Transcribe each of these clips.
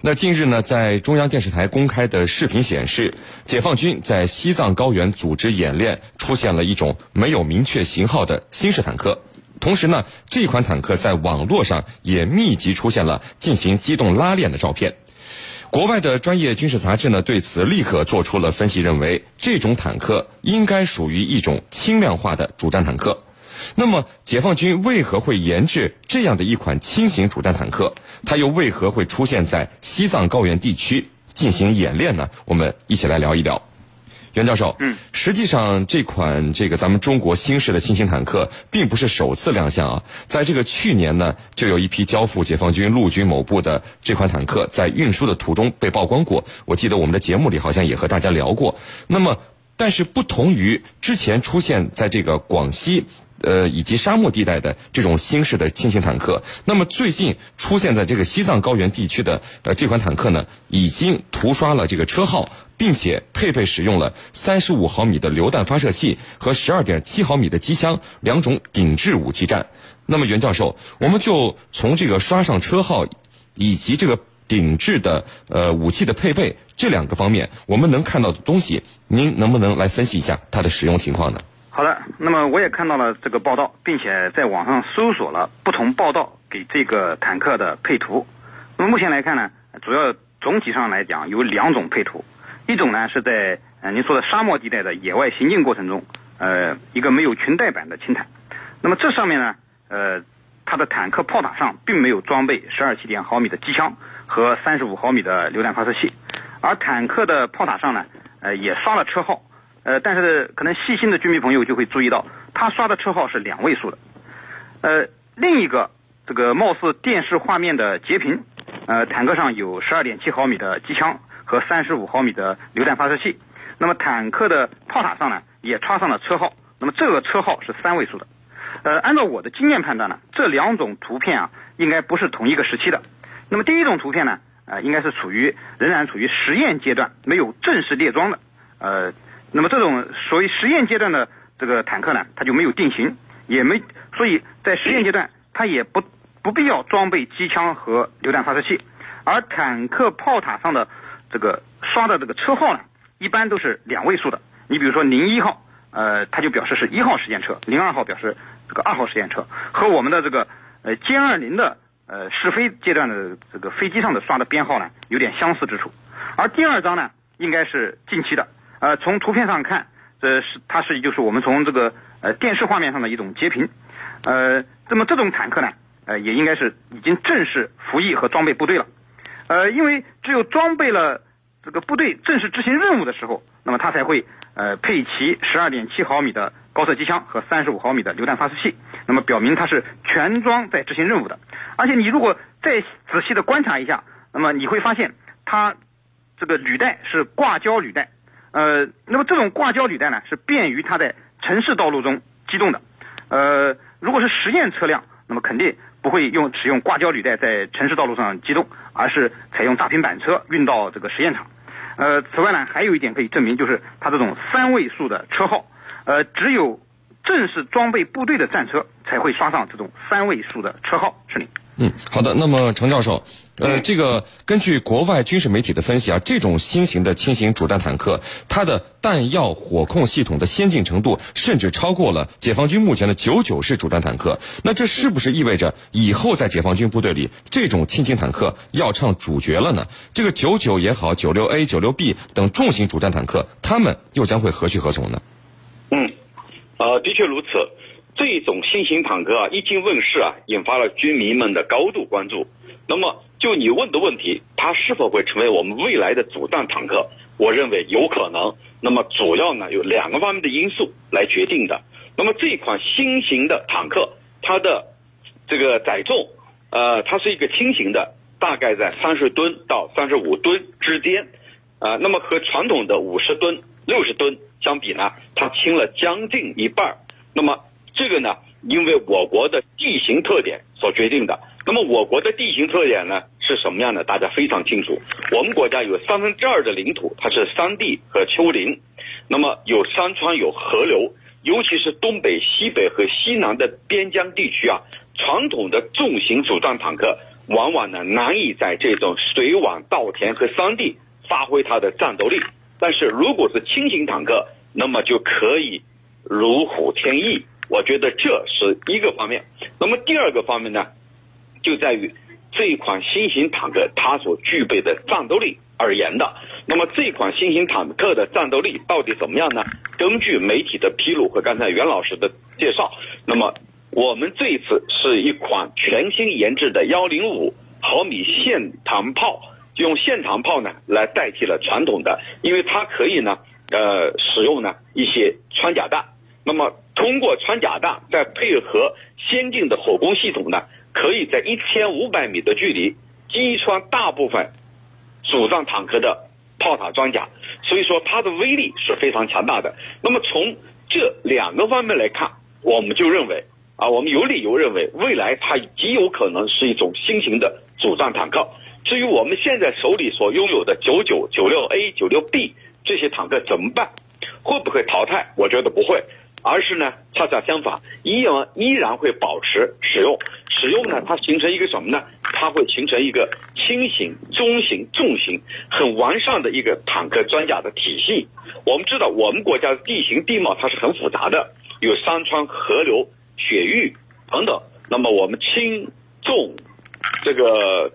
那近日呢，在中央电视台公开的视频显示，解放军在西藏高原组织演练，出现了一种没有明确型号的新式坦克。同时呢，这款坦克在网络上也密集出现了进行机动拉练的照片。国外的专业军事杂志呢，对此立刻做出了分析，认为这种坦克应该属于一种轻量化的主战坦克。那么，解放军为何会研制这样的一款轻型主战坦克？它又为何会出现在西藏高原地区进行演练呢？我们一起来聊一聊。袁教授，嗯，实际上这款这个咱们中国新式的轻型坦克并不是首次亮相啊，在这个去年呢，就有一批交付解放军陆军某部的这款坦克在运输的途中被曝光过。我记得我们的节目里好像也和大家聊过。那么，但是不同于之前出现在这个广西。呃，以及沙漠地带的这种新式的轻型坦克，那么最近出现在这个西藏高原地区的呃这款坦克呢，已经涂刷了这个车号，并且配备使用了三十五毫米的榴弹发射器和十二点七毫米的机枪两种顶置武器站。那么袁教授，我们就从这个刷上车号以及这个顶置的呃武器的配备这两个方面，我们能看到的东西，您能不能来分析一下它的使用情况呢？好的，那么我也看到了这个报道，并且在网上搜索了不同报道给这个坦克的配图。那么目前来看呢，主要总体上来讲有两种配图，一种呢是在呃您说的沙漠地带的野外行进过程中，呃一个没有裙带板的轻坦。那么这上面呢，呃它的坦克炮塔上并没有装备十二七点毫米的机枪和三十五毫米的榴弹发射器，而坦克的炮塔上呢，呃也刷了车号。呃，但是可能细心的军迷朋友就会注意到，他刷的车号是两位数的。呃，另一个这个貌似电视画面的截屏，呃，坦克上有十二点七毫米的机枪和三十五毫米的榴弹发射器。那么坦克的炮塔上呢，也插上了车号。那么这个车号是三位数的。呃，按照我的经验判断呢，这两种图片啊，应该不是同一个时期的。那么第一种图片呢，呃，应该是处于仍然处于实验阶段，没有正式列装的。呃。那么这种属于实验阶段的这个坦克呢，它就没有定型，也没，所以在实验阶段它也不不必要装备机枪和榴弹发射器，而坦克炮塔上的这个刷的这个车号呢，一般都是两位数的。你比如说零一号，呃，它就表示是一号实验车；零二号表示这个二号实验车，和我们的这个呃歼二零的呃试飞阶段的这个飞机上的刷的编号呢，有点相似之处。而第二张呢，应该是近期的。呃，从图片上看，这是它是就是我们从这个呃电视画面上的一种截屏，呃，那么这种坦克呢，呃，也应该是已经正式服役和装备部队了，呃，因为只有装备了这个部队正式执行任务的时候，那么它才会呃配齐十二点七毫米的高射机枪和三十五毫米的榴弹发射器，那么表明它是全装在执行任务的。而且你如果再仔细的观察一下，那么你会发现它这个履带是挂胶履带。呃，那么这种挂胶履带呢，是便于它在城市道路中机动的。呃，如果是实验车辆，那么肯定不会用使用挂胶履带在城市道路上机动，而是采用大平板车运到这个实验场。呃，此外呢，还有一点可以证明，就是它这种三位数的车号，呃，只有正式装备部队的战车才会刷上这种三位数的车号。是你。嗯，好的。那么程教授。呃，这个根据国外军事媒体的分析啊，这种新型的轻型主战坦克，它的弹药火控系统的先进程度，甚至超过了解放军目前的九九式主战坦克。那这是不是意味着以后在解放军部队里，这种轻型坦克要唱主角了呢？这个九九也好，九六 A、九六 B 等重型主战坦克，他们又将会何去何从呢？嗯，呃，的确如此。这种新型坦克啊，一经问世啊，引发了军迷们的高度关注。那么，就你问的问题，它是否会成为我们未来的主战坦克？我认为有可能。那么，主要呢有两个方面的因素来决定的。那么，这款新型的坦克，它的这个载重，呃，它是一个轻型的，大概在三十吨到三十五吨之间，啊，那么和传统的五十吨、六十吨相比呢，它轻了将近一半。那么，这个呢，因为我国的地形特点所决定的。那么我国的地形特点呢是什么样的？大家非常清楚。我们国家有三分之二的领土它是山地和丘陵，那么有山川有河流，尤其是东北、西北和西南的边疆地区啊，传统的重型主战坦克往往呢难以在这种水网稻田和山地发挥它的战斗力。但是如果是轻型坦克，那么就可以如虎添翼。我觉得这是一个方面。那么第二个方面呢，就在于这一款新型坦克它所具备的战斗力而言的。那么这款新型坦克的战斗力到底怎么样呢？根据媒体的披露和刚才袁老师的介绍，那么我们这一次是一款全新研制的幺零五毫米线膛炮，用线膛炮呢来代替了传统的，因为它可以呢呃使用呢一些穿甲弹。那么，通过穿甲弹再配合先进的火攻系统呢，可以在一千五百米的距离击穿大部分主战坦克的炮塔装甲，所以说它的威力是非常强大的。那么从这两个方面来看，我们就认为啊，我们有理由认为未来它极有可能是一种新型的主战坦克。至于我们现在手里所拥有的九九九六 A、九六 B 这些坦克怎么办？会不会淘汰？我觉得不会。而是呢，恰恰相反，依然依然会保持使用。使用呢，它形成一个什么呢？它会形成一个轻型、中型、重型很完善的一个坦克装甲的体系。我们知道，我们国家的地形地貌它是很复杂的，有山川、河流、雪域等等。那么我们轻重这个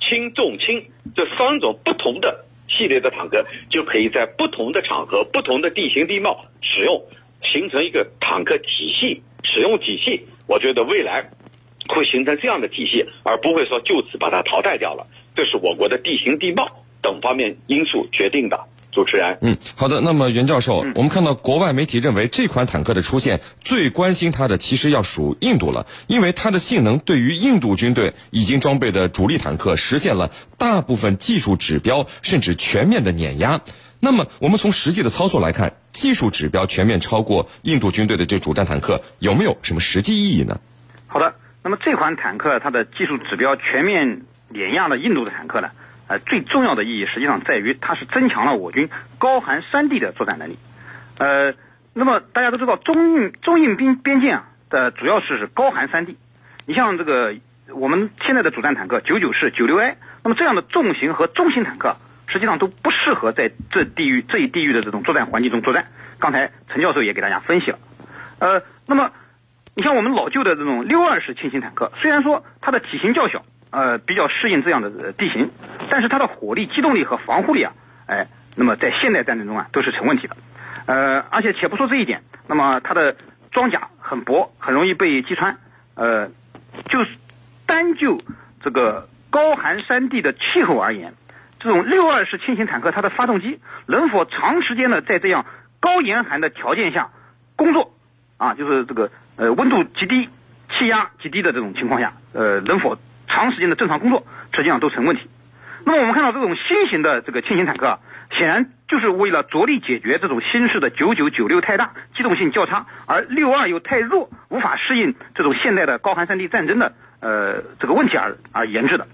轻重轻这三种不同的系列的坦克，就可以在不同的场合、不同的地形地貌使用。形成一个坦克体系使用体系，我觉得未来会形成这样的体系，而不会说就此把它淘汰掉了。这是我国的地形地貌等方面因素决定的。主持人，嗯，好的。那么袁教授，我们看到国外媒体认为这款坦克的出现，最关心它的其实要数印度了，因为它的性能对于印度军队已经装备的主力坦克实现了大部分技术指标甚至全面的碾压。那么，我们从实际的操作来看，技术指标全面超过印度军队的这主战坦克，有没有什么实际意义呢？好的，那么这款坦克它的技术指标全面碾压了印度的坦克呢？呃，最重要的意义实际上在于它是增强了我军高寒山地的作战能力。呃，那么大家都知道，中印中印边边境啊的主要是高寒山地。你像这个我们现在的主战坦克九九式、九六 A，那么这样的重型和中型坦克。实际上都不适合在这地域这一地域的这种作战环境中作战。刚才陈教授也给大家分析了。呃，那么你像我们老旧的这种六二式轻型坦克，虽然说它的体型较小，呃，比较适应这样的地形，但是它的火力、机动力和防护力啊，哎，那么在现代战争中啊都是成问题的。呃，而且且不说这一点，那么它的装甲很薄，很容易被击穿。呃，就单就这个高寒山地的气候而言。这种六二式轻型坦克，它的发动机能否长时间的在这样高严寒的条件下工作？啊，就是这个呃温度极低、气压极低的这种情况下，呃能否长时间的正常工作，实际上都成问题。那么我们看到这种新型的这个轻型坦克，显然就是为了着力解决这种新式的九九九六太大、机动性较差，而六二又太弱，无法适应这种现代的高寒山地战争的呃这个问题而而研制的。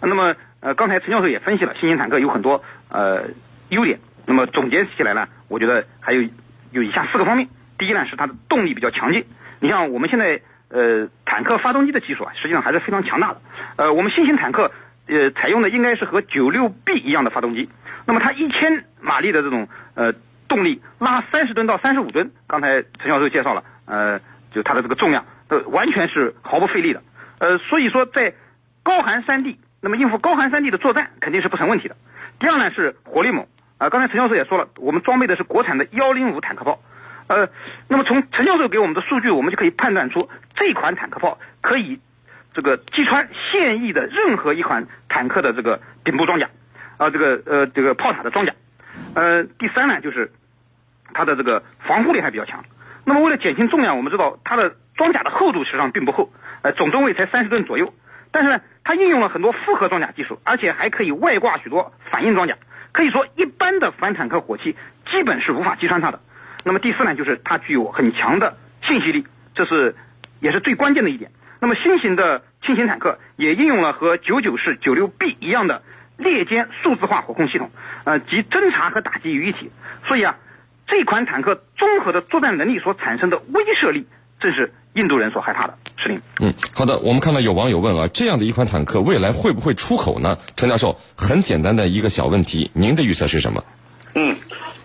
那么。呃，刚才陈教授也分析了新型坦克有很多呃优点，那么总结起来呢，我觉得还有有以下四个方面。第一呢，是它的动力比较强劲。你像我们现在呃坦克发动机的技术啊，实际上还是非常强大的。呃，我们新型坦克呃采用的应该是和九六 B 一样的发动机，那么它一千马力的这种呃动力拉三十吨到三十五吨，刚才陈教授介绍了，呃，就它的这个重量呃完全是毫不费力的。呃，所以说在高寒山地。那么应付高寒山地的作战肯定是不成问题的。第二呢是火力猛啊，刚才陈教授也说了，我们装备的是国产的幺零五坦克炮，呃，那么从陈教授给我们的数据，我们就可以判断出这款坦克炮可以这个击穿现役的任何一款坦克的这个顶部装甲啊，这个呃这个炮塔的装甲。呃，第三呢就是它的这个防护力还比较强。那么为了减轻重量，我们知道它的装甲的厚度实际上并不厚，呃，总吨位才三十吨左右。但是呢，它应用了很多复合装甲技术，而且还可以外挂许多反应装甲，可以说一般的反坦克火器基本是无法击穿它的。那么第四呢，就是它具有很强的信息力，这是也是最关键的一点。那么新型的轻型坦克也应用了和九九式九六 B 一样的列间数字化火控系统，呃，集侦察和打击于一体。所以啊，这款坦克综合的作战能力所产生的威慑力，正是印度人所害怕的。是您。嗯，好的。我们看到有网友问啊，这样的一款坦克未来会不会出口呢？陈教授，很简单的一个小问题，您的预测是什么？嗯，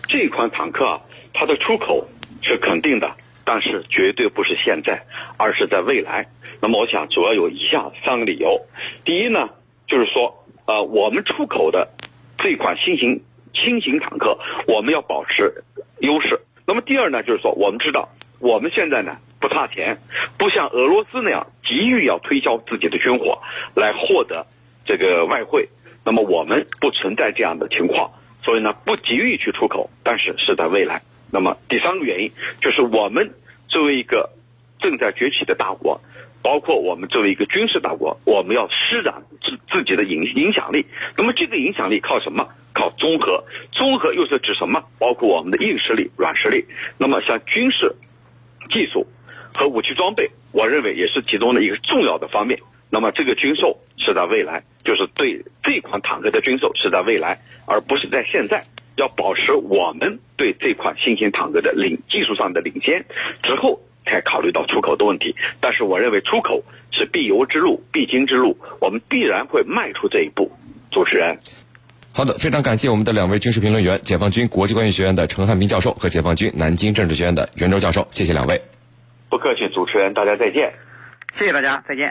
这款坦克啊，它的出口是肯定的，但是绝对不是现在，而是在未来。那么我想主要有以下三个理由。第一呢，就是说，呃，我们出口的这款新型轻型坦克，我们要保持优势。那么第二呢，就是说，我们知道我们现在呢不差钱，不像俄罗斯那样急于要推销自己的军火来获得这个外汇。那么我们不存在这样的情况，所以呢不急于去出口，但是是在未来。那么第三个原因就是我们作为一个正在崛起的大国。包括我们作为一个军事大国，我们要施展自自己的影影响力。那么这个影响力靠什么？靠综合。综合又是指什么？包括我们的硬实力、软实力。那么像军事技术和武器装备，我认为也是其中的一个重要的方面。那么这个军售是在未来，就是对这款坦克的军售是在未来，而不是在现在。要保持我们对这款新型坦克的领技术上的领先之后。才考虑到出口的问题，但是我认为出口是必由之路、必经之路，我们必然会迈出这一步。主持人，好的，非常感谢我们的两位军事评论员，解放军国际关系学院的陈汉斌教授和解放军南京政治学院的袁周教授，谢谢两位。不客气，主持人，大家再见。谢谢大家，再见。